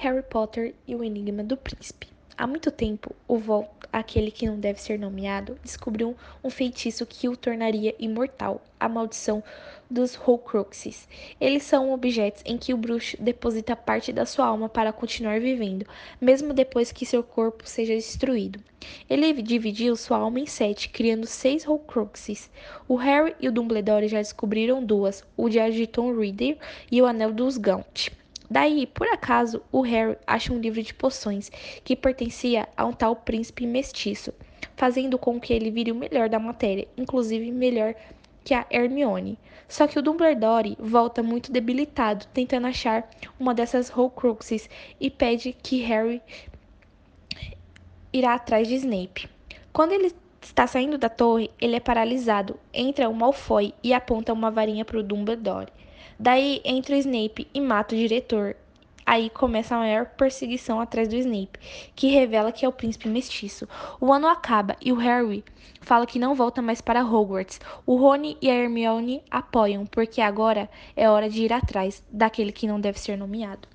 Harry Potter e o Enigma do Príncipe. Há muito tempo, o Volt, aquele que não deve ser nomeado, descobriu um feitiço que o tornaria imortal, a maldição dos Horcruxes. Eles são objetos em que o bruxo deposita parte da sua alma para continuar vivendo, mesmo depois que seu corpo seja destruído. Ele dividiu sua alma em sete, criando seis Horcruxes. O Harry e o Dumbledore já descobriram duas, o de Agiton Reader e o Anel dos Gaunt. Daí, por acaso, o Harry acha um livro de poções que pertencia a um tal príncipe mestiço, fazendo com que ele vire o melhor da matéria, inclusive melhor que a Hermione. Só que o Dumbledore volta muito debilitado, tentando achar uma dessas Horcruxes e pede que Harry irá atrás de Snape. Quando ele está saindo da torre, ele é paralisado, entra o Malfoy e aponta uma varinha para o Dumbledore. Daí entra o Snape e mata o diretor. Aí começa a maior perseguição atrás do Snape, que revela que é o príncipe mestiço. O ano acaba e o Harry fala que não volta mais para Hogwarts. O Rony e a Hermione apoiam, porque agora é hora de ir atrás daquele que não deve ser nomeado.